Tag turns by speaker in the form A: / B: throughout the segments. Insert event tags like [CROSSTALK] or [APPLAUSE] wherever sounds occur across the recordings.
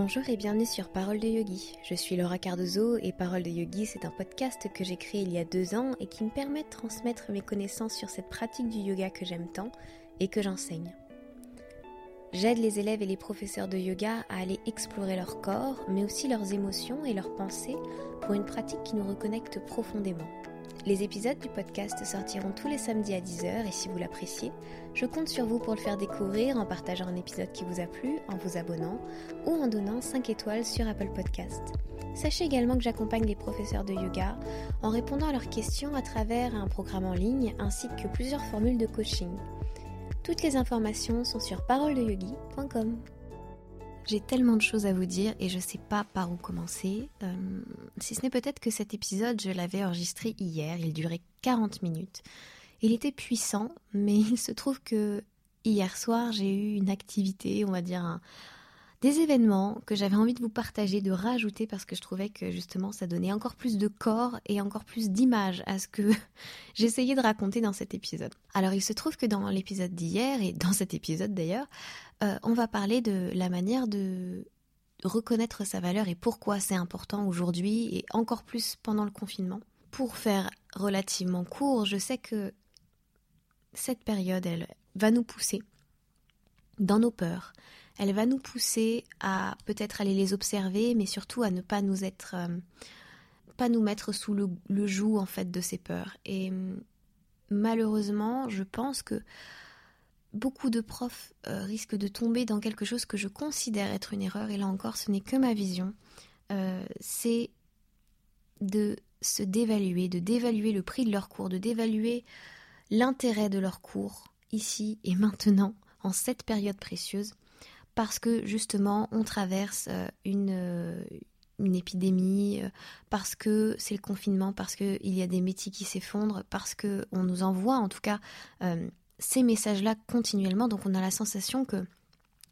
A: Bonjour et bienvenue sur Parole de Yogi. Je suis Laura Cardozo et Parole de Yogi, c'est un podcast que j'ai créé il y a deux ans et qui me permet de transmettre mes connaissances sur cette pratique du yoga que j'aime tant et que j'enseigne. J'aide les élèves et les professeurs de yoga à aller explorer leur corps, mais aussi leurs émotions et leurs pensées pour une pratique qui nous reconnecte profondément. Les épisodes du podcast sortiront tous les samedis à 10h et si vous l'appréciez, je compte sur vous pour le faire découvrir en partageant un épisode qui vous a plu, en vous abonnant ou en donnant 5 étoiles sur Apple Podcast. Sachez également que j'accompagne les professeurs de yoga en répondant à leurs questions à travers un programme en ligne ainsi que plusieurs formules de coaching. Toutes les informations sont sur paroledeyogi.com. J'ai tellement de choses à vous dire et je sais pas par où commencer. Euh, si ce n'est peut-être que cet épisode, je l'avais enregistré hier, il durait 40 minutes. Il était puissant, mais [LAUGHS] il se trouve que hier soir, j'ai eu une activité, on va dire des événements que j'avais envie de vous partager, de rajouter parce que je trouvais que justement ça donnait encore plus de corps et encore plus d'image à ce que [LAUGHS] j'essayais de raconter dans cet épisode. Alors il se trouve que dans l'épisode d'hier et dans cet épisode d'ailleurs, euh, on va parler de la manière de reconnaître sa valeur et pourquoi c'est important aujourd'hui et encore plus pendant le confinement. Pour faire relativement court, je sais que cette période, elle va nous pousser dans nos peurs, elle va nous pousser à peut-être aller les observer, mais surtout à ne pas nous être, euh, pas nous mettre sous le, joug en fait de ces peurs. Et malheureusement, je pense que beaucoup de profs euh, risquent de tomber dans quelque chose que je considère être une erreur. Et là encore, ce n'est que ma vision. Euh, c'est de se dévaluer, de dévaluer le prix de leur cours, de dévaluer l'intérêt de leur cours ici et maintenant, en cette période précieuse parce que justement on traverse euh, une, euh, une épidémie, euh, parce que c'est le confinement, parce qu'il y a des métiers qui s'effondrent, parce qu'on nous envoie en tout cas ces messages-là continuellement. Donc on a la sensation que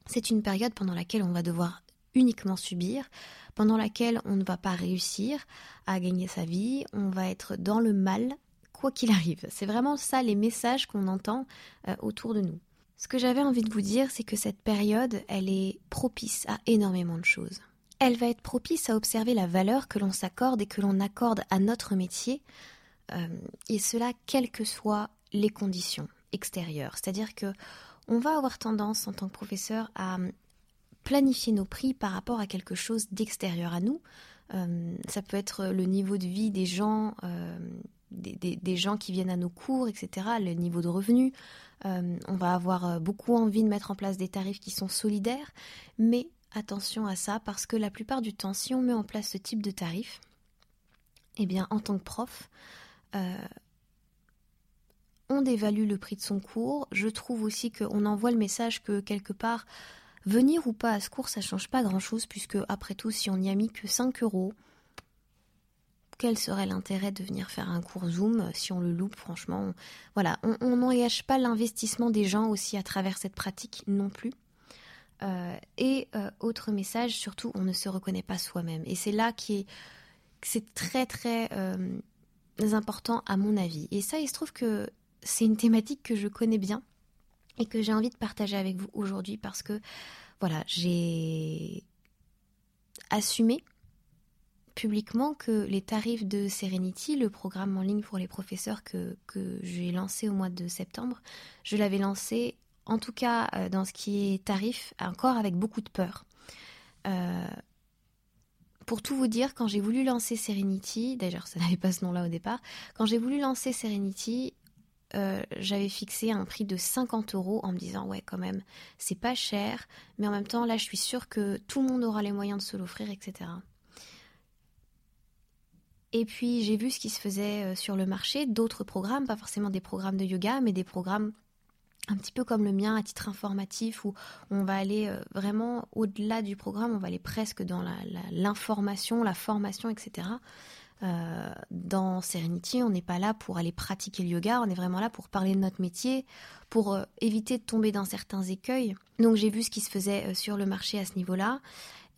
A: c'est une période pendant laquelle on va devoir uniquement subir, pendant laquelle on ne va pas réussir à gagner sa vie, on va être dans le mal, quoi qu'il [LAUGHS] arrive. C'est vraiment ça les messages qu'on entend autour de nous. Ce que j'avais envie de vous dire, c'est que cette période, elle est propice à énormément de choses. Elle va être propice à observer la valeur que l'on s'accorde et que l'on accorde à notre métier, euh, et cela quelles que soient les conditions extérieures. C'est-à-dire que on va avoir tendance en tant que professeur à planifier nos prix par rapport à quelque chose d'extérieur à nous. Euh, ça peut être le niveau de vie des gens, euh, des, gens qui viennent à nos cours, etc., le niveau de revenu. Euh, on va avoir euh, beaucoup envie de mettre en place des tarifs qui sont solidaires, mais attention à ça parce que la plupart du temps, si on met en place ce type de tarif, eh bien, en tant que prof, euh, on dévalue le prix de son cours. Je trouve aussi qu'on envoie le message que quelque part, venir ou pas à ce cours, ça change pas grand-chose puisque après tout, si on n'y a mis que 5 euros, quel serait l'intérêt de venir faire un cours Zoom euh, si on le loupe franchement? Voilà, on n'engage pas l'investissement des gens aussi à travers cette pratique non plus. Euh, et euh, autre message, surtout, on ne se reconnaît pas soi-même. Et c'est là qui est, c'est très très important à mon avis. Et ça, il se trouve que c'est une thématique que je connais bien et que j'ai envie de partager avec vous aujourd'hui parce que voilà, j'ai assumé publiquement que les tarifs de Serenity, le programme en ligne pour les professeurs que, que j'ai lancé au mois de septembre, je l'avais lancé en tout cas euh, dans ce qui est tarif, encore avec beaucoup de peur. Euh, pour tout vous dire, quand j'ai voulu lancer Serenity, d'ailleurs ça [LAUGHS] n'avait pas ce nom-là au départ, quand j'ai voulu lancer Serenity, euh, j'avais fixé un prix de 50 euros en me disant ouais quand même c'est pas cher, mais en même temps là je suis sûre que tout le monde aura les moyens de se l'offrir, etc. Et puis j'ai vu ce qui se faisait euh, sur le marché, d'autres programmes, pas forcément des programmes de yoga, mais des programmes un petit peu comme le mien à titre informatif où on va aller euh, vraiment au-delà du programme, on va aller presque dans l'information, la, formation, etc. Euh, dans Serenity, on n'est pas là pour aller pratiquer le yoga, on est vraiment là pour parler de notre métier, pour éviter de tomber dans certains écueils. Donc j'ai vu ce qui se faisait sur le marché à ce niveau-là.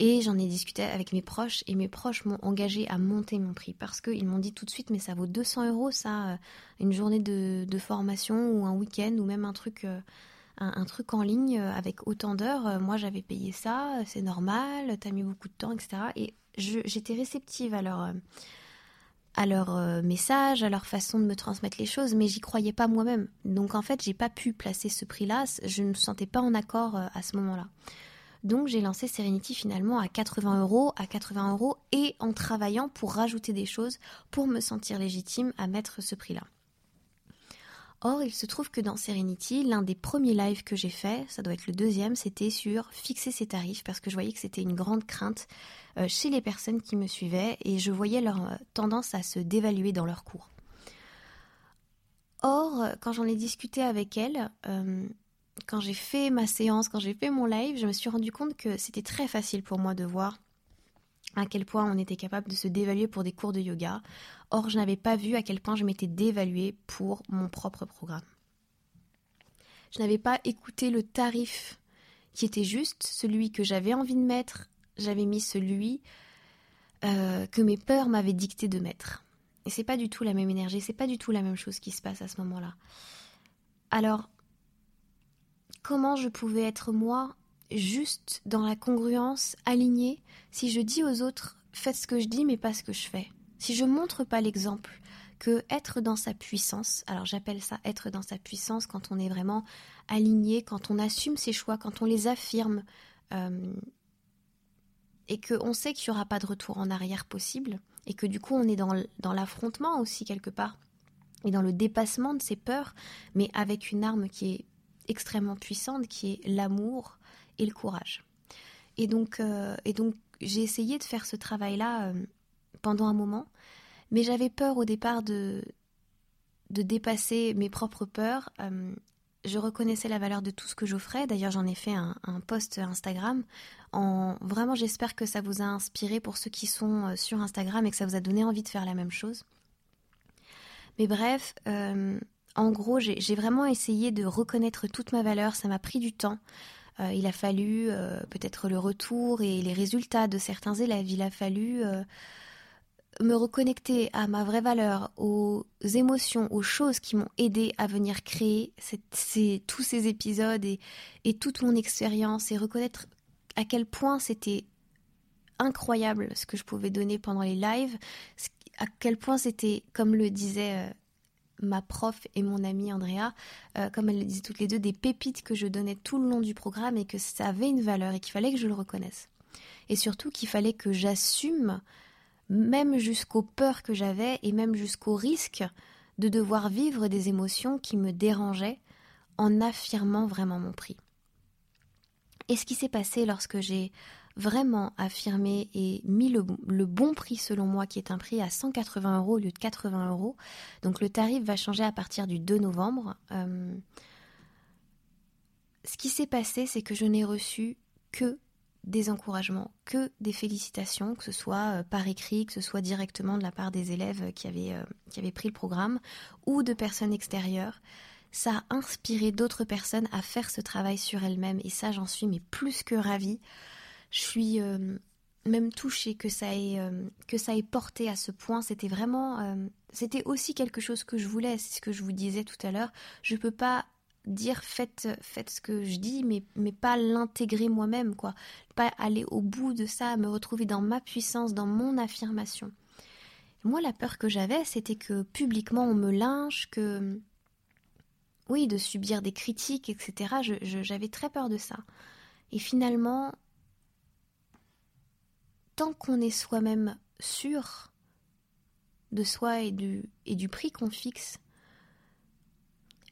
A: Et j'en ai discuté avec mes proches et mes proches m'ont engagé à monter mon prix parce qu'ils m'ont dit tout de suite mais ça vaut 200 euros ça, euh, une journée de, formation ou un week-end ou même un truc, euh, un, truc en ligne avec autant d'heures, moi j'avais payé ça, c'est normal, t'as mis beaucoup de temps, etc. Et j'étais réceptive à leur, à leur message, à leur façon de me transmettre les choses, mais j'y croyais pas moi-même. Donc en fait, j'ai pas pu placer ce prix-là, je ne me sentais pas en accord à ce moment-là. Donc j'ai lancé Serenity finalement à 80 euros, à 80 euros et en travaillant pour rajouter des choses pour me sentir légitime à mettre ce prix-là. Or, il se trouve que dans Serenity, l'un des premiers lives que j'ai fait, ça doit être le deuxième, c'était sur fixer ses tarifs parce que je voyais que c'était une grande crainte euh, chez les personnes qui me suivaient et je voyais leur euh, tendance à se dévaluer dans leurs cours. Or, quand j'en ai discuté avec elles, euh, quand j'ai fait ma séance, quand j'ai fait mon live, je me suis rendu compte que c'était très facile pour moi de voir à quel point on était capable de se dévaluer pour des cours de yoga. Or, je n'avais pas vu à quel point je m'étais dévaluée pour mon propre programme. Je n'avais pas écouté le tarif qui était juste, celui que j'avais envie de mettre. J'avais mis celui euh, que mes peurs m'avaient dicté de mettre. Et c'est pas du tout la même énergie, c'est pas du tout la même chose qui se passe à ce moment-là. Alors, comment je pouvais être moi, juste dans la congruence, alignée, si je dis aux autres faites ce que je dis mais pas ce que je fais. Si je montre pas l'exemple que être dans sa puissance, alors j'appelle ça être dans sa puissance quand on est vraiment aligné, quand on assume ses choix, quand on les affirme, euh, et qu'on sait qu'il n'y aura pas de retour en arrière possible, et que du coup on est dans, l'affrontement aussi quelque part, et dans le dépassement de ses peurs, mais avec une arme qui est extrêmement puissante qui est l'amour et le courage. Et donc, euh, donc j'ai essayé de faire ce travail-là euh, pendant un moment, mais j'avais peur au départ de, de dépasser mes propres peurs. Euh, je reconnaissais la valeur de tout ce que j'offrais. D'ailleurs, j'en ai fait un, un, post Instagram. En vraiment, j'espère que ça vous a inspiré pour ceux qui sont sur Instagram et que ça vous a donné envie de faire la même chose. Mais bref, en gros, j'ai vraiment essayé de reconnaître toute ma valeur. Ça m'a pris du temps. Euh, il a fallu euh, peut-être le retour et les résultats de certains élèves. Il a fallu euh, me reconnecter à ma vraie valeur, aux émotions, aux choses qui m'ont aidé à venir créer tous ces épisodes et, et toute mon expérience et reconnaître à quel point c'était incroyable ce que je pouvais donner pendant les lives, à quel point c'était, comme le disait ma prof et mon amie Andrea, euh, comme elles le disaient toutes les deux, des pépites que je donnais tout le long du programme et que ça avait une valeur et qu'il fallait que je le reconnaisse. Et surtout qu'il fallait que j'assume, même jusqu'aux peurs que j'avais et même jusqu'au risque de devoir vivre des émotions qui me dérangeaient en affirmant vraiment mon prix. Et ce qui s'est passé lorsque j'ai vraiment affirmé et mis le, bon prix selon moi, qui est un prix à 180 euros au lieu de 80 euros. Donc le tarif va changer à partir du 2 novembre. Euh, ce qui s'est passé, c'est que je n'ai reçu que des encouragements, que des félicitations, que ce soit euh, par écrit, que ce soit directement de la part des élèves qui avaient, euh, qui avaient pris le programme, ou de personnes extérieures. Ça a inspiré d'autres personnes à faire ce travail sur elles-mêmes, et ça j'en suis mais plus que ravie. Je suis euh, même touchée que ça ait euh, que ça ait porté à ce point. C'était vraiment, euh, c'était aussi quelque chose que je voulais. C'est ce que je vous disais tout à l'heure. Je peux pas dire faites faites ce que je dis, mais mais pas l'intégrer moi-même quoi. Pas aller au bout de ça, me retrouver dans ma puissance, dans mon affirmation. Moi, la peur que j'avais, c'était que publiquement on me lynche, que oui, de subir des critiques, etc. J'avais très peur de ça. Et finalement, tant qu'on est soi-même sûr de soi et du, prix qu'on fixe,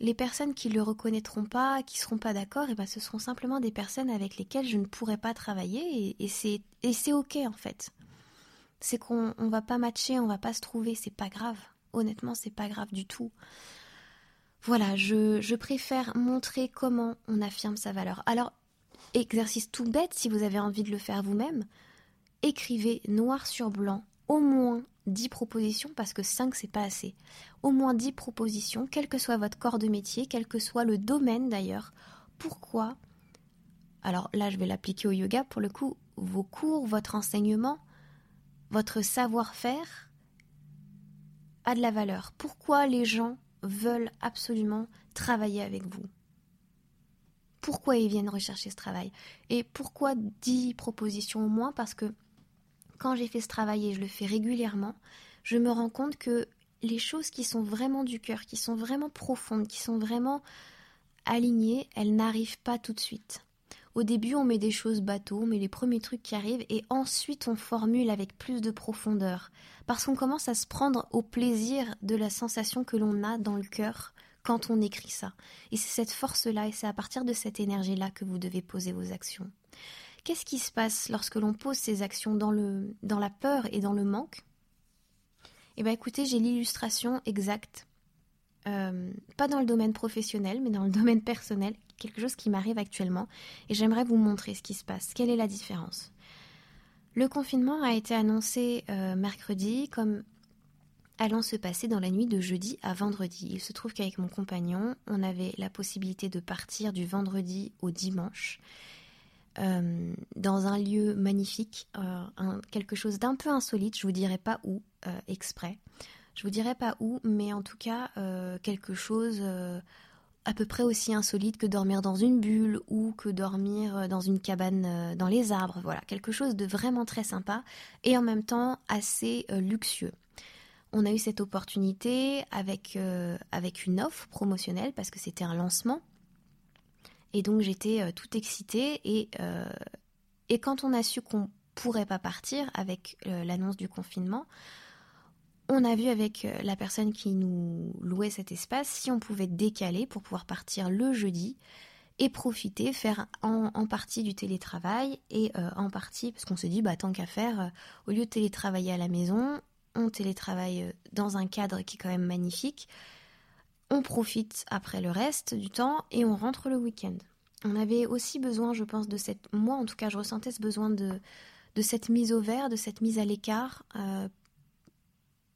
A: les personnes qui ne le reconnaîtront pas, qui ne seront pas d'accord, et eh ben ce seront simplement des personnes avec lesquelles je ne pourrai pas travailler et, c'est ok en fait. C'est qu'on ne va pas matcher, on va pas se trouver, c'est pas grave. Honnêtement, c'est pas grave du tout. Voilà, je préfère montrer comment on affirme sa valeur. Alors, exercice tout bête, si vous avez envie de le faire vous-même, écrivez noir sur blanc au moins 10 propositions parce que 5 c'est pas assez. Au moins 10 propositions, quel que soit votre corps de métier, quel que soit le domaine d'ailleurs. Pourquoi? Alors là, je vais l'appliquer au yoga pour le coup, vos cours, votre enseignement, votre savoir-faire a de la valeur. Pourquoi les gens veulent absolument travailler avec vous? Pourquoi ils viennent rechercher ce travail? Et pourquoi 10 propositions au moins? Parce que quand j'ai fait ce travail et je le fais régulièrement, je me rends compte que les choses qui sont vraiment du cœur, qui sont vraiment profondes, qui sont vraiment alignées, elles n'arrivent pas tout de suite. Au début, on met des choses bateaux, on met les premiers trucs qui arrivent et ensuite on formule avec plus de profondeur. Parce qu'on commence à se prendre au plaisir de la sensation que l'on a dans le cœur quand on écrit ça. Et c'est cette force-là et c'est à partir de cette énergie-là que vous devez poser vos actions. Qu'est-ce qui se passe lorsque l'on pose ces actions dans, la peur et dans le manque? Eh bien écoutez, j'ai l'illustration exacte. Euh, pas dans le domaine professionnel, mais dans le [LAUGHS] domaine personnel, quelque chose qui m'arrive actuellement, et j'aimerais vous montrer ce qui se passe. Quelle est la différence? Le confinement a été annoncé euh, mercredi comme allant se passer dans la nuit de jeudi à vendredi. Il se trouve qu'avec mon compagnon, on avait la possibilité de partir du vendredi au dimanche. Euh, dans un lieu magnifique, euh, quelque chose d'un peu insolite, je vous dirai pas où, exprès. Je vous dirai pas où, mais en tout cas quelque chose à peu près aussi insolite que dormir dans une bulle ou que dormir euh, dans une cabane euh, dans les arbres. Voilà, quelque chose de vraiment très sympa et en même temps assez euh, luxueux. On a eu cette opportunité avec, avec une offre promotionnelle parce que c'était un lancement. Et donc j'étais tout excitée. Et, et quand on a su qu'on pourrait pas partir avec l'annonce du confinement, on a vu avec euh, la personne qui nous louait cet espace si on pouvait décaler pour pouvoir partir le jeudi et profiter, faire en, partie du télétravail et euh, en partie, parce qu'on se dit, bah, tant qu'à faire, euh, au lieu de télétravailler à la maison, on télétravaille dans un cadre qui est quand même magnifique, on profite après le reste du temps et on rentre le week-end. On avait aussi besoin, je pense, de cette... Moi, en tout cas, je ressentais ce besoin de, cette mise au vert, de cette mise à l'écart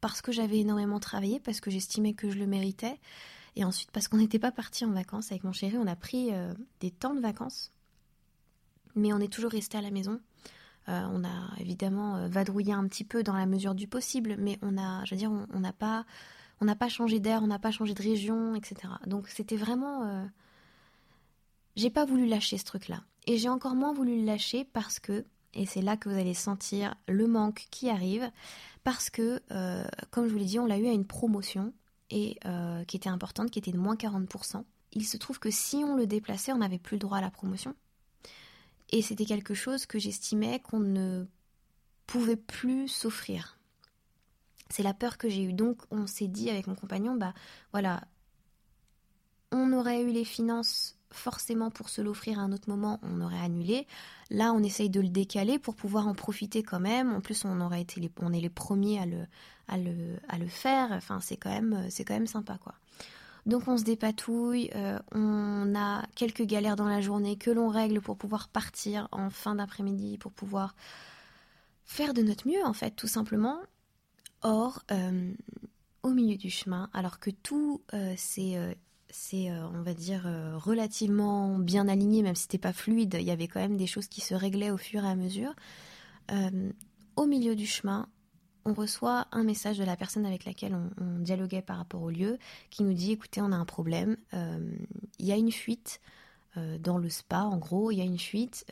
A: parce que j'avais énormément travaillé, parce que j'estimais que je le méritais. Et ensuite, parce qu'on n'était pas parti en vacances avec mon chéri, on a pris euh, des temps de vacances. Mais on est toujours resté à la maison. Euh, on a évidemment euh, vadrouillé un petit peu dans la mesure du possible, mais on a, je veux on n'a pas, on n'a pas changé d'air, on n'a pas changé de région, etc. Donc c'était vraiment, j'ai pas voulu lâcher ce truc-là, et j'ai encore moins voulu le lâcher parce que, et c'est là que vous allez sentir le manque qui arrive, parce que, euh, comme je vous l'ai dit, on l'a eu à une promotion et euh, qui était importante, qui était de moins 40%. Il se trouve que si on le déplaçait, on n'avait plus le droit à la promotion. Et c'était quelque chose que j'estimais qu'on ne pouvait plus s'offrir. C'est la peur que j'ai eue. Donc on s'est dit avec mon compagnon, bah voilà, on aurait eu les finances forcément pour se l'offrir à un autre moment, on aurait annulé. Là, on essaye de le décaler pour pouvoir en profiter quand même. En plus, on aurait été les, on est les premiers à le, à le, faire. Enfin, c'est quand même, c'est quand sympa, quoi. Donc, on se dépatouille. Euh, on a quelques galères dans la journée que l'on règle pour pouvoir partir en fin d'après-midi, pour pouvoir faire de notre mieux, en fait, tout simplement. Or, euh, au milieu du chemin, alors que tout euh, c'est euh, on va dire, relativement bien aligné, même si c'était pas fluide. Il y avait quand même des choses qui se réglaient au fur et à mesure. Au milieu du chemin, on reçoit un message de la personne avec laquelle on, dialoguait par rapport au lieu, qui nous dit écoutez, on a un problème. Il y a une fuite dans le spa, en gros, il y a une fuite.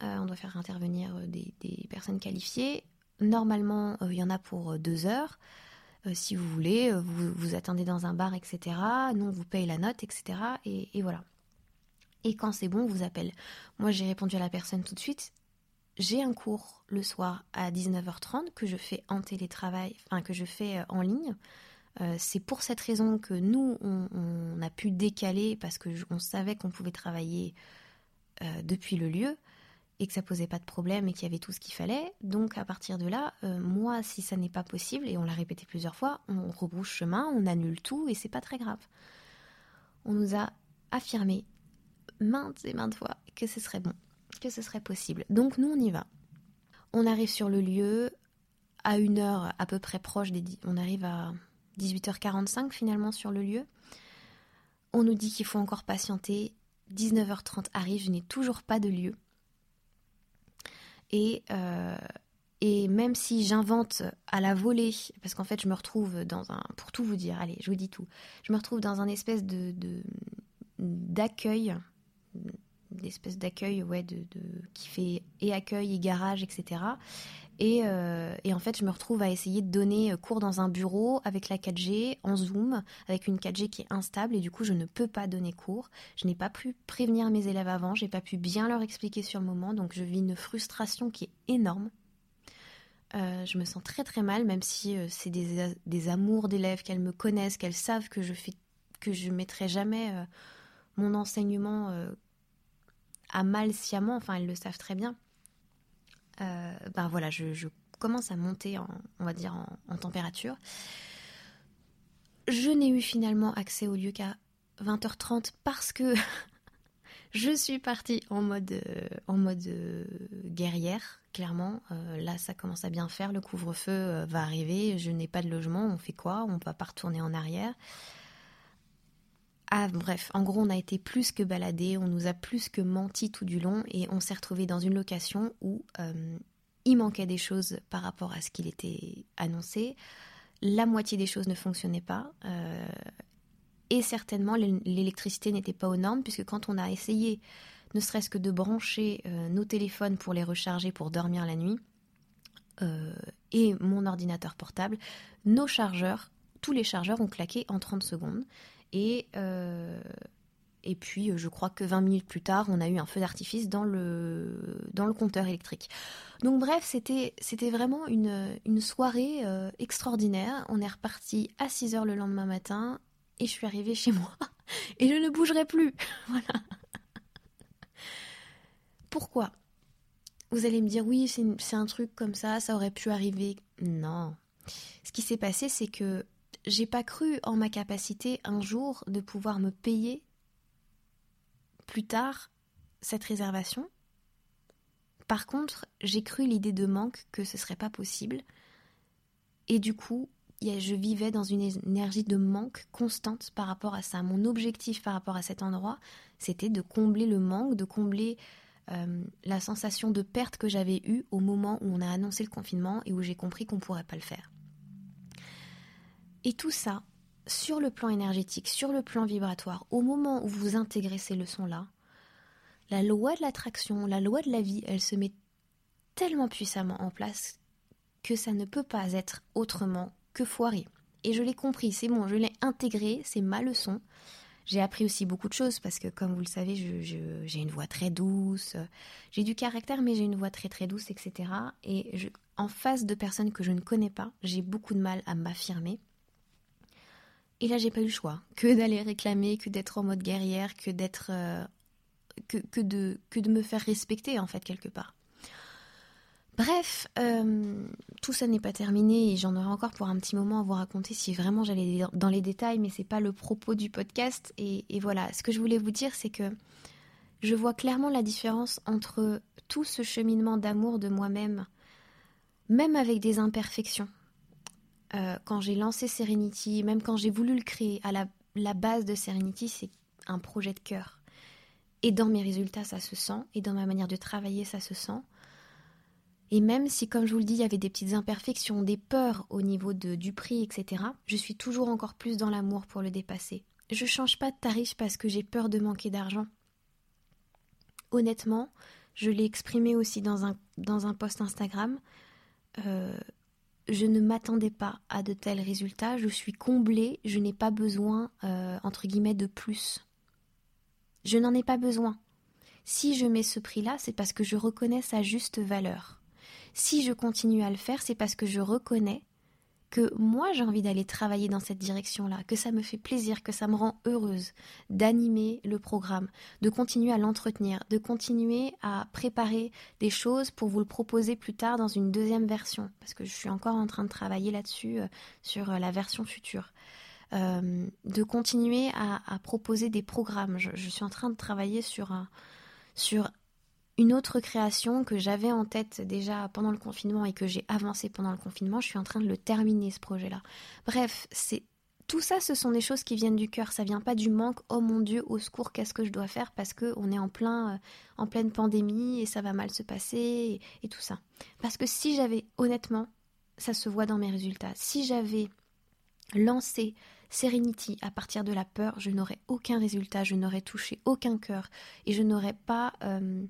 A: on doit faire intervenir des personnes qualifiées. Normalement, il y en a pour deux heures. Euh, si vous voulez, euh, vous, vous attendez dans un bar, etc. Nous, on vous paye la note, etc. Et, voilà. Et quand c'est bon, on vous appelle. Moi, j'ai répondu à la personne tout de suite. J'ai un cours le soir à 19h30 que je fais en télétravail, enfin que je fais euh, en ligne. c'est pour cette raison que nous, on, a pu décaler parce qu'on savait qu'on pouvait travailler depuis le lieu et que ça posait pas de problème et qu'il y avait tout ce qu'il fallait. Donc à partir de là, euh, moi, si ça n'est pas possible, et on l'a répété plusieurs fois, on rebrouche chemin, on annule tout et c'est pas très grave. On nous a affirmé maintes et maintes fois que ce serait bon, que ce serait possible. Donc nous, on y va. On arrive sur le lieu à une heure à peu près proche des... On arrive à 18h45 finalement sur le lieu. On nous dit qu'il faut encore patienter. 19h30 arrive, je n'ai toujours pas de lieu. Et, euh, et même si j'invente à la volée, parce qu'en fait je me retrouve dans un... Pour tout vous dire, allez, je vous dis tout. Je me retrouve dans un espèce de, d'accueil, d'espèce d'accueil ouais, de, qui fait et accueil et garage, etc. Euh, et, en fait, je me retrouve à essayer de donner cours dans un bureau avec la 4G, en Zoom, avec une 4G qui est instable, et du coup, je ne peux pas donner cours. Je n'ai pas pu prévenir mes élèves avant, j'ai pas pu bien leur expliquer sur le moment, donc je vis une frustration qui est énorme. Euh, je me sens très très mal, même si euh, c'est des, amours d'élèves, qu'elles me connaissent, qu'elles savent que je fais, que je mettrai jamais mon enseignement à mal sciemment. Enfin, elles le savent très bien. Euh, ben voilà, je, commence à monter, en, va dire, en, température. Je n'ai eu finalement accès au lieu qu'à 20h30 parce que [LAUGHS] je suis partie en mode, euh, euh, guerrière, clairement. là, ça commence à bien faire. Le couvre-feu va arriver. Je n'ai pas de logement. On fait quoi? On ne va pas retourner en arrière. Ah, bref, en gros, on a été plus que baladés, on nous a plus que menti tout du long et on s'est retrouvé dans une location où euh, il manquait des choses par rapport à ce qu'il était annoncé. La moitié des choses ne fonctionnaient pas. Euh, et certainement, l'électricité n'était pas aux normes, puisque quand on a essayé, ne serait-ce que de brancher euh, nos téléphones pour les recharger pour dormir la nuit, et mon ordinateur portable, nos chargeurs, tous les chargeurs ont claqué en 30 secondes. Et, euh, et puis, je crois que 20 minutes plus tard, on a eu un feu d'artifice dans le, compteur électrique. Donc bref, c'était, vraiment une, soirée euh, extraordinaire. On est reparti à 6 heures le lendemain matin et je suis arrivée chez moi. [LAUGHS] Et je ne bougerai plus. [LAUGHS] voilà. Pourquoi? Vous allez me dire, oui, c'est un truc comme ça, ça aurait pu arriver. Non. Ce qui s'est passé, c'est que j'ai pas cru en ma capacité un jour de pouvoir me payer plus tard cette réservation. Par contre, j'ai cru l'idée de manque que ce serait pas possible. Et du coup, je vivais dans une énergie de manque constante par rapport à ça. Mon objectif par rapport à cet endroit, c'était de combler le manque, de combler euh, la sensation de perte que j'avais eue au moment où on a annoncé le confinement et où j'ai compris qu'on ne pourrait pas le faire. Et tout ça, sur le plan énergétique, sur le plan vibratoire, au moment où vous intégrez ces leçons-là, la loi de l'attraction, la loi de la vie, elle se met tellement puissamment en place que ça ne peut pas être autrement que foiré. Et je l'ai compris, c'est bon, je l'ai intégré, c'est ma leçon. J'ai appris aussi beaucoup de choses parce que, comme vous le savez, j'ai une voix très douce, j'ai du caractère, mais j'ai une voix très très douce, etc. Et en face de personnes que je ne connais pas, j'ai beaucoup de mal à m'affirmer. Et là, j'ai pas eu le choix que d'aller réclamer, que d'être en mode guerrière, que d'être. Euh, de, me faire respecter, en fait, quelque part. Bref, euh, tout ça n'est pas terminé et j'en aurai encore pour un petit moment à vous raconter si vraiment j'allais dans les détails, mais c'est pas le propos du podcast. Et voilà, ce que je voulais vous dire, c'est que je vois clairement la différence entre tout ce cheminement d'amour de moi-même, même avec des imperfections, euh, quand j'ai lancé Serenity, même quand j'ai voulu le créer, à la, base de Serenity, c'est un projet de cœur. Et dans mes résultats, ça se sent, et dans ma manière de travailler, ça se sent. Et même si, comme je vous le dis, il y avait des petites imperfections, des peurs au niveau de, du prix, etc., je suis toujours encore plus dans l'amour pour le dépasser. Je change pas de tarif parce que j'ai peur de manquer d'argent. Honnêtement, je l'ai exprimé aussi dans un, dans un post Instagram. Euh, je ne m'attendais pas à de tels résultats, je suis comblée, je n'ai pas besoin, euh, entre guillemets, de plus. Je n'en ai pas besoin. Si je mets ce prix-là, c'est parce que je reconnais sa juste valeur. Si je continue à le faire, c'est parce que je reconnais que moi j'ai envie d'aller travailler dans cette direction-là, que ça me fait plaisir, que ça me rend heureuse d'animer le programme, de continuer à l'entretenir, de continuer à préparer des choses pour vous le proposer plus tard dans une deuxième version, parce que je suis encore en train de travailler là-dessus euh, sur euh, la version future. Euh, de continuer à, proposer des programmes. Je, je, suis en train de travailler sur un, sur une autre création que j'avais en tête déjà pendant le confinement et que j'ai avancé pendant le confinement, je suis en train de le terminer ce projet-là. Bref, c'est tout ça, ce sont des choses qui viennent du cœur. Ça vient pas du manque. Oh mon Dieu, au secours, qu'est-ce que je dois faire? parce que on est en plein, euh, en pleine pandémie et ça va mal se passer et, tout ça. Parce que si j'avais, honnêtement, ça se voit dans mes résultats. Si j'avais lancé Serenity, à partir de la peur, je n'aurais aucun résultat, je n'aurais touché aucun cœur et je n'aurais pas, euh,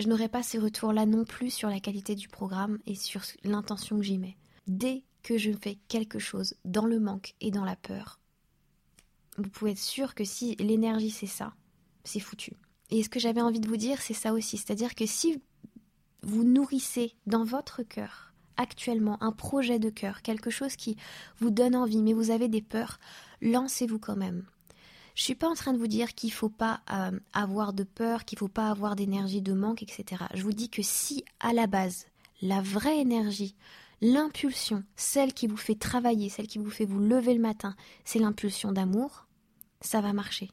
A: je n'aurais pas ces retours-là non plus sur la qualité du programme et sur l'intention que j'y mets. Dès que je fais quelque chose dans le manque et dans la peur, vous pouvez être sûr que si l'énergie c'est ça, c'est foutu. Et ce que j'avais envie de vous dire, c'est ça aussi, c'est-à-dire que si vous nourrissez dans votre cœur actuellement un projet de cœur, quelque chose qui vous donne envie, mais vous avez des peurs, lancez-vous quand même. Je suis pas en train de vous dire qu'il faut pas euh, avoir de peur, qu'il faut pas avoir d'énergie de manque, etc. Je vous dis que si à la base, la vraie énergie, l'impulsion, celle qui vous fait travailler, celle qui vous fait vous lever le matin, c'est l'impulsion d'amour, ça va marcher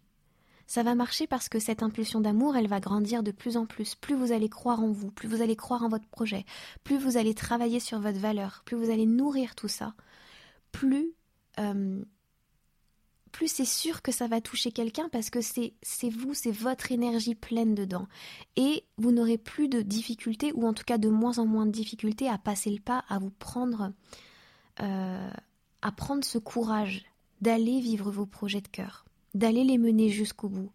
A: ça va marcher parce que cette impulsion d'amour, elle va grandir de plus en plus. Plus vous allez croire en vous, plus vous allez croire en votre projet, plus vous allez travailler sur votre valeur, plus vous allez nourrir tout ça, plus, euh, plus c'est sûr que ça va toucher quelqu'un parce que c'est vous, c'est votre énergie pleine dedans. Et vous n'aurez plus de difficultés, ou en tout cas de moins en moins de difficultés à passer le pas, à vous prendre, euh, à prendre ce courage d'aller vivre vos projets de cœur d'aller les mener jusqu'au bout.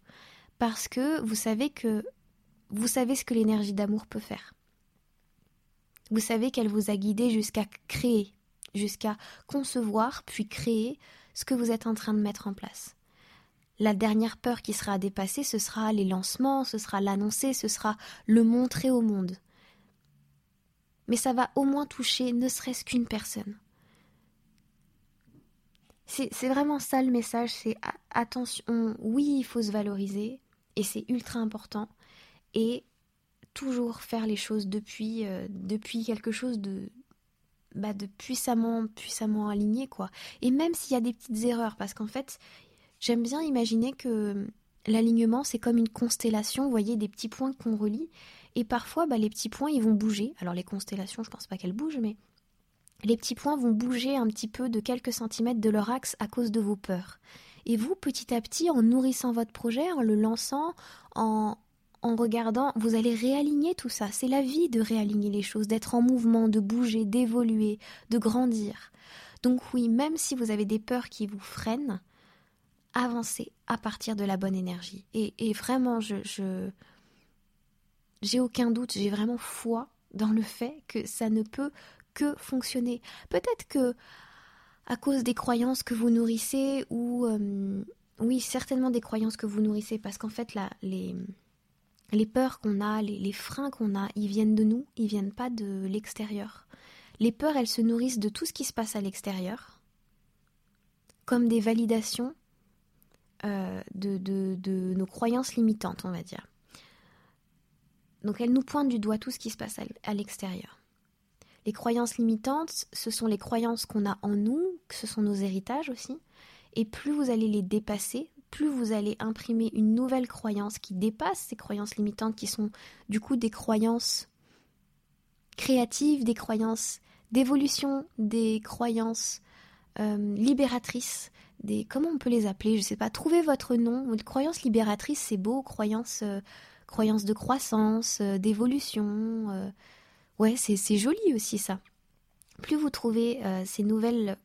A: Parce que vous savez que vous savez ce que l'énergie d'amour peut faire. Vous savez qu'elle vous a guidé jusqu'à créer, jusqu'à concevoir, puis créer ce que vous êtes en train de mettre en place. La dernière peur qui sera à dépasser, ce sera les lancements, ce sera l'annoncer, ce sera le montrer au monde. Mais ça va au moins toucher ne serait-ce qu'une personne. C'est vraiment ça le message, c'est attention, oui, il faut se valoriser, et c'est ultra important, et toujours faire les choses depuis, euh, depuis quelque chose de, bah, de puissamment, puissamment quoi. Et même s'il y a des petites erreurs, parce qu'en fait, j'aime bien imaginer que l'alignement, c'est comme une constellation, vous voyez, des petits points qu'on relie, et parfois, bah, les petits points, ils vont bouger. Alors les constellations, je pense pas qu'elles bougent, mais les petits points vont bouger un petit peu de quelques centimètres de leur axe à cause de vos peurs. Et vous, petit à petit, en nourrissant votre projet, en le lançant, en, en regardant, vous allez réaligner tout ça. C'est la vie de réaligner les choses, d'être en mouvement, de bouger, d'évoluer, de grandir. Donc oui, même si vous avez des peurs qui vous freinent, avancez à partir de la bonne énergie. Et, vraiment, je, je j'ai aucun doute, j'ai vraiment foi dans le fait que ça ne peut que fonctionner. Peut-être que à cause des croyances que vous nourrissez ou euh, oui certainement des croyances que vous nourrissez parce qu'en fait là les les peurs qu'on a, les, freins qu'on a, ils viennent de nous, ils viennent pas de l'extérieur. Les peurs, elles se nourrissent de tout ce qui se passe à l'extérieur, comme des validations euh, de, nos croyances limitantes, on va dire. Donc elles nous pointent du doigt tout ce qui se passe à l'extérieur. Les croyances limitantes, ce sont les croyances qu'on a en nous, ce sont nos héritages aussi. Et plus vous allez les dépasser, plus vous allez imprimer une nouvelle croyance qui dépasse ces croyances limitantes qui sont du coup des croyances créatives, des croyances d'évolution, des croyances euh, libératrices, des comment on peut les appeler, je sais pas, trouvez votre nom. Une croyance libératrice, c'est beau, croyance, euh, croyance de croissance, euh, d'évolution, Ouais, c'est joli aussi ça. Plus vous trouvez ces nouvelles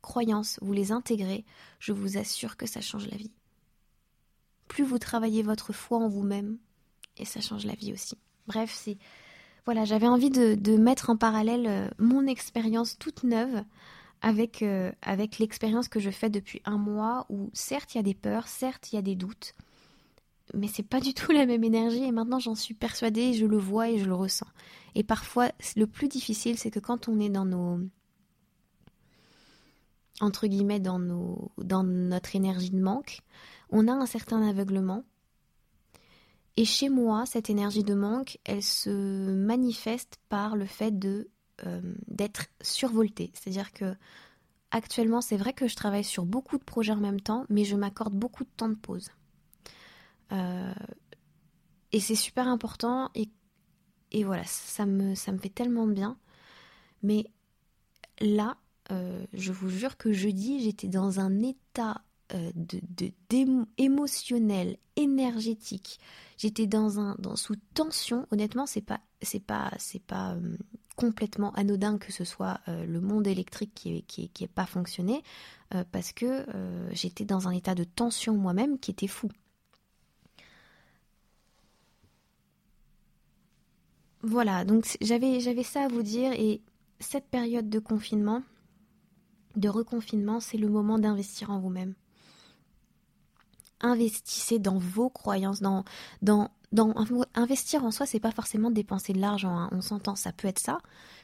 A: croyances, vous les intégrez, je vous assure que ça change la vie. Plus vous travaillez votre foi en vous-même, et ça change la vie aussi. Bref, c'est voilà, j'avais envie de, mettre en parallèle euh, mon expérience toute neuve avec, euh, avec l'expérience que je fais depuis un mois où certes il y a des peurs, certes il y a des doutes, mais c'est pas du tout la même énergie et maintenant j'en suis persuadée, je le vois et je le ressens. Et parfois, le plus difficile, c'est que quand on est dans nos entre guillemets dans nos dans notre énergie de manque, on a un certain aveuglement. Et chez moi, cette énergie de manque, elle se manifeste par le fait de euh, d'être survoltée. C'est-à-dire que actuellement, c'est vrai que je travaille sur beaucoup de projets en même temps, mais je m'accorde beaucoup de temps de pause. Euh, et c'est super important et, voilà, ça me, fait tellement bien. Mais là, euh, je vous jure que jeudi, j'étais dans un état euh, de, de émotionnel, énergétique. J'étais dans un dans sous tension. Honnêtement, c'est pas c'est pas c'est pas complètement anodin que ce soit le monde électrique qui n'ait pas fonctionné, parce que j'étais dans un état de tension moi-même qui était fou. Voilà, donc j'avais, j'avais ça à vous dire et cette période de confinement, de reconfinement, c'est le moment d'investir en vous-même. Investissez dans vos croyances, dans, dans, dans investir en soi, c'est pas forcément dépenser de l'argent. Hein. On s'entend, ça peut être ça.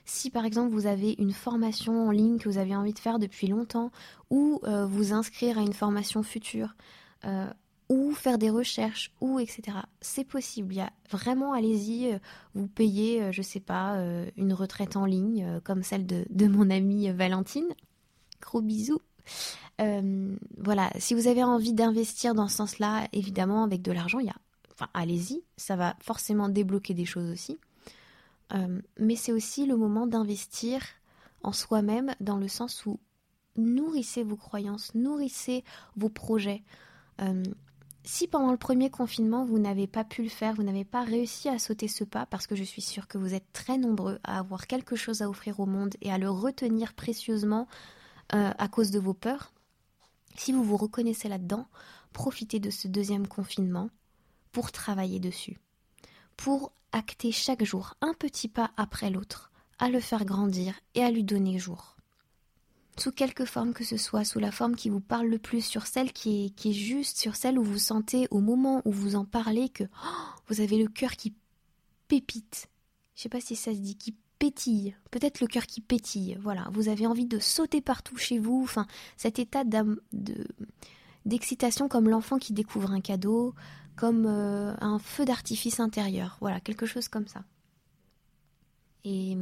A: Si par exemple vous avez une formation en ligne que vous avez envie de faire depuis longtemps, ou euh, vous inscrire à une formation future, euh, ou faire des recherches, ou etc. C'est possible. Il y a vraiment, allez-y, euh, vous payez, je sais pas, une retraite en ligne comme celle de, mon amie Valentine. Gros bisous. Voilà, si vous avez envie d'investir dans ce sens-là, évidemment, avec de l'argent, a. Enfin, allez-y, ça va forcément débloquer des choses aussi. mais c'est aussi le moment d'investir en soi-même dans le sens où nourrissez vos croyances, nourrissez vos projets. Si pendant le premier confinement, vous n'avez pas pu le faire, vous n'avez pas réussi à sauter ce pas, parce que je suis sûre que vous êtes très nombreux à avoir quelque chose à offrir au monde et à le retenir précieusement euh, à cause de vos peurs, si vous vous reconnaissez là-dedans, profitez de ce deuxième confinement pour travailler dessus, pour acter chaque jour un petit pas après l'autre, à le faire grandir et à lui donner jour. Sous quelque forme que ce soit, sous la forme qui vous parle le plus, sur celle qui est, juste, sur celle où vous sentez au moment où vous en parlez que oh, vous avez le cœur qui pépite. Je sais pas si ça se dit, qui pétille. Peut-être le cœur qui pétille. Voilà, vous avez envie de sauter partout chez vous. Enfin, cet état d'excitation comme l'enfant qui découvre un cadeau, comme euh, un feu d'artifice intérieur. Voilà, quelque chose comme ça. Et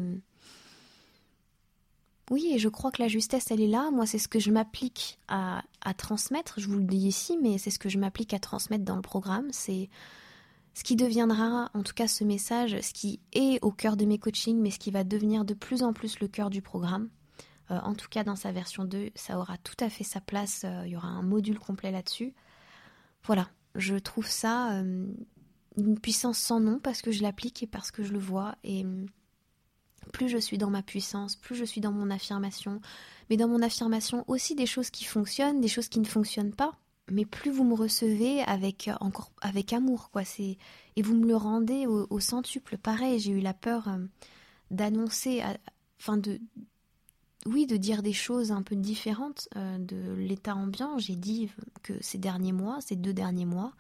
A: oui, et je crois que la justesse, elle est là. Moi, c'est ce que je m'applique à, transmettre. Je vous le dis ici, mais c'est ce que je m'applique à transmettre dans le programme. C'est ce qui deviendra, en tout cas, ce message, ce qui est au cœur de mes coachings, mais ce qui va devenir de plus en plus le cœur du programme. Euh, en tout cas, dans sa version 2, ça aura tout à fait sa place. Euh, il y aura un module complet là-dessus. Voilà, je trouve ça euh, une puissance sans nom parce que je l'applique et parce que je le vois. Et plus je suis dans ma puissance, plus je suis dans mon affirmation, mais dans mon affirmation aussi des choses qui fonctionnent, des choses qui ne fonctionnent pas, mais plus vous me recevez avec encore avec amour quoi, c'est et vous me le rendez au, centuple. Pareil, j'ai eu la peur euh, d'annoncer, enfin de oui, de dire des choses un peu différentes euh, de l'état ambiant. J'ai dit que ces derniers mois, ces deux derniers mois,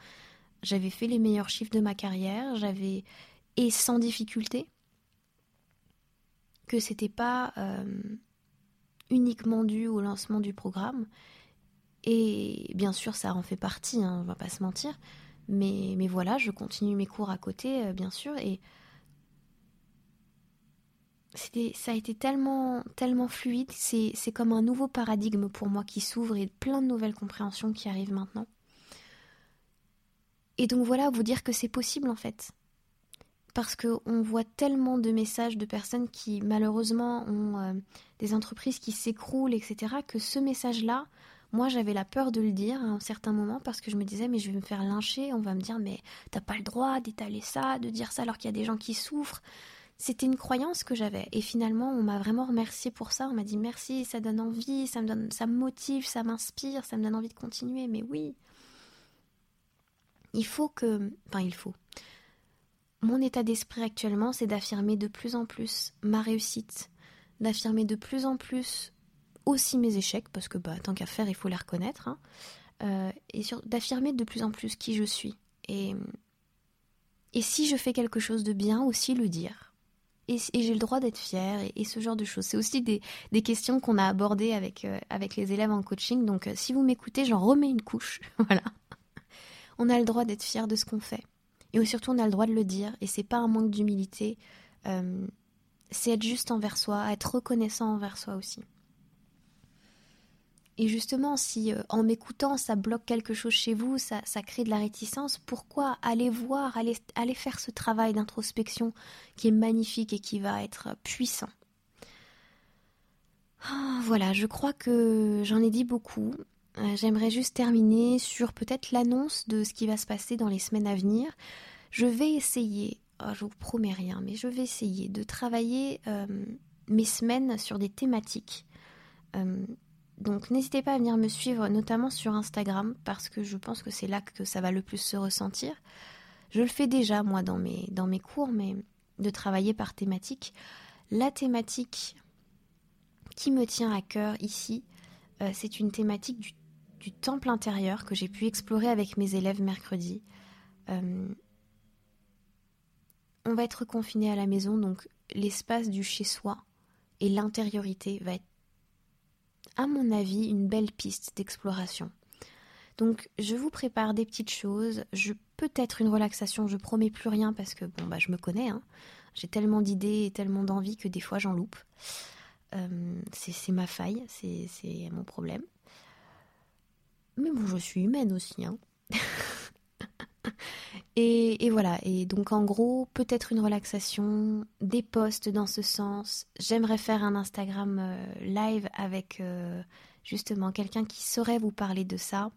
A: j'avais fait les meilleurs chiffres de ma carrière, j'avais et sans difficulté que c'était pas euh, uniquement dû au lancement du programme. Et bien sûr, ça en fait partie, hein, on va pas se mentir. Mais, mais voilà, je continue mes cours à côté, euh, bien sûr. Et ça a été tellement, tellement fluide. C'est comme un nouveau paradigme pour moi qui s'ouvre et plein de nouvelles compréhensions qui arrivent maintenant. Et donc voilà, vous dire que c'est possible en fait parce qu'on voit tellement de messages de personnes qui malheureusement ont euh, des entreprises qui s'écroulent, etc., que ce message-là, moi j'avais la peur de le dire à un certain moment parce que je me disais mais je vais me faire lyncher, on va me dire mais t'as pas le droit d'étaler ça, de dire ça alors qu'il y a des gens qui souffrent. C'était une croyance que j'avais et finalement on m'a vraiment remercié pour ça, on m'a dit merci, ça donne envie, ça me donne ça motive, ça m'inspire, ça me donne envie de continuer mais oui. Il faut que enfin il faut mon état d'esprit actuellement, c'est d'affirmer de plus en plus ma réussite, d'affirmer de plus en plus aussi mes échecs, parce que bah, tant qu'à faire, il faut les reconnaître, hein. euh, et d'affirmer de plus en plus qui je suis. Et, et si je fais quelque chose de bien, aussi le dire. Et, j'ai le droit d'être fière, et, ce genre de choses. C'est aussi des, questions qu'on a abordées avec, euh, avec les élèves en coaching, donc euh, si vous m'écoutez, j'en remets une couche. [LAUGHS] voilà. On a le droit d'être fier de ce qu'on fait. Et surtout, on a le droit de le dire, et c'est pas un manque d'humilité, c'est être juste envers soi, être reconnaissant envers soi aussi. Et justement, si euh, en m'écoutant, ça bloque quelque chose chez vous, ça, crée de la réticence, pourquoi aller voir, aller, faire ce travail d'introspection qui est magnifique et qui va être puissant? Ah, Voilà, je crois que j'en ai dit beaucoup. Euh, j'aimerais juste terminer sur peut-être l'annonce de ce qui va se passer dans les semaines à venir. Je vais essayer oh, je vous promets rien, mais je vais essayer de travailler mes semaines sur des thématiques. Donc n'hésitez pas à venir me suivre, notamment sur Instagram, parce que je pense que c'est là que ça va le plus se ressentir. Je le fais déjà, moi, dans mes, cours, mais de travailler par thématique. La thématique qui me tient à cœur ici, euh, c'est une thématique du, temple intérieur que j'ai pu explorer avec mes élèves mercredi. Euh, on va être confiné à la maison, donc l'espace du chez-soi et l'intériorité va être, à mon avis, une belle piste d'exploration. Donc je vous prépare des petites choses, je peut-être une relaxation, je promets plus rien parce que bon bah je me connais, hein. j'ai tellement d'idées et tellement d'envies que des fois j'en loupe. Euh, c'est ma faille, c'est mon problème. Mais bon, je suis humaine aussi. Hein. [LAUGHS] et, voilà, et donc en gros, peut-être une relaxation, des posts dans ce sens. J'aimerais faire un Instagram euh, live avec euh, justement quelqu'un qui saurait vous parler de ça.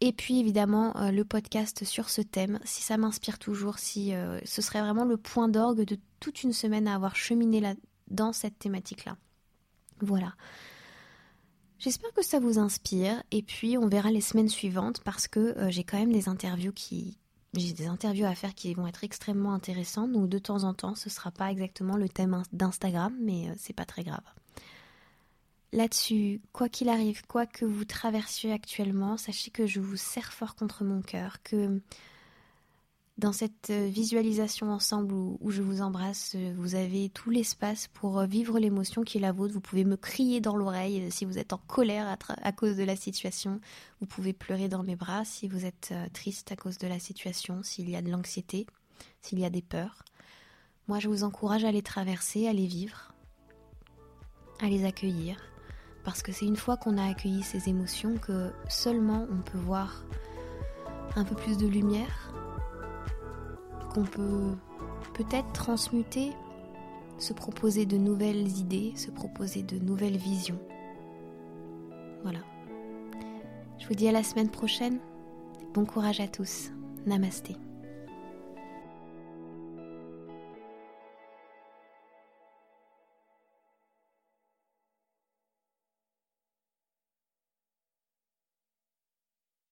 A: Et puis évidemment le podcast sur ce thème, si ça m'inspire toujours, si ce serait vraiment le point d'orgue de toute une semaine à avoir cheminé là, dans cette thématique-là. Voilà. J'espère que ça vous inspire et puis on verra les semaines suivantes parce que euh, j'ai quand même des interviews qui j'ai des interviews à faire qui vont être extrêmement intéressantes donc de temps en temps ce sera pas exactement le thème d'Instagram mais euh, c'est pas très grave. Là-dessus, quoi qu'il arrive, quoi que vous traversiez actuellement, sachez que je vous serre fort contre mon cœur, que dans cette euh, visualisation ensemble où, je vous embrasse, euh, vous avez tout l'espace pour euh, vivre l'émotion qui est la vôtre. Vous pouvez me crier dans l'oreille si vous êtes en colère à, cause de la situation. Vous pouvez pleurer dans mes bras si vous êtes triste à cause de la situation, s'il y a de l'anxiété, s'il y a des peurs. Moi, je vous encourage à les traverser, à les vivre, à les accueillir. Parce que c'est une fois qu'on a accueilli ces émotions que seulement on peut voir un peu plus de lumière, qu'on peut peut-être transmuter, se proposer de nouvelles idées, se proposer de nouvelles visions. Voilà. Je vous dis à la semaine prochaine. Bon courage à tous. Namasté.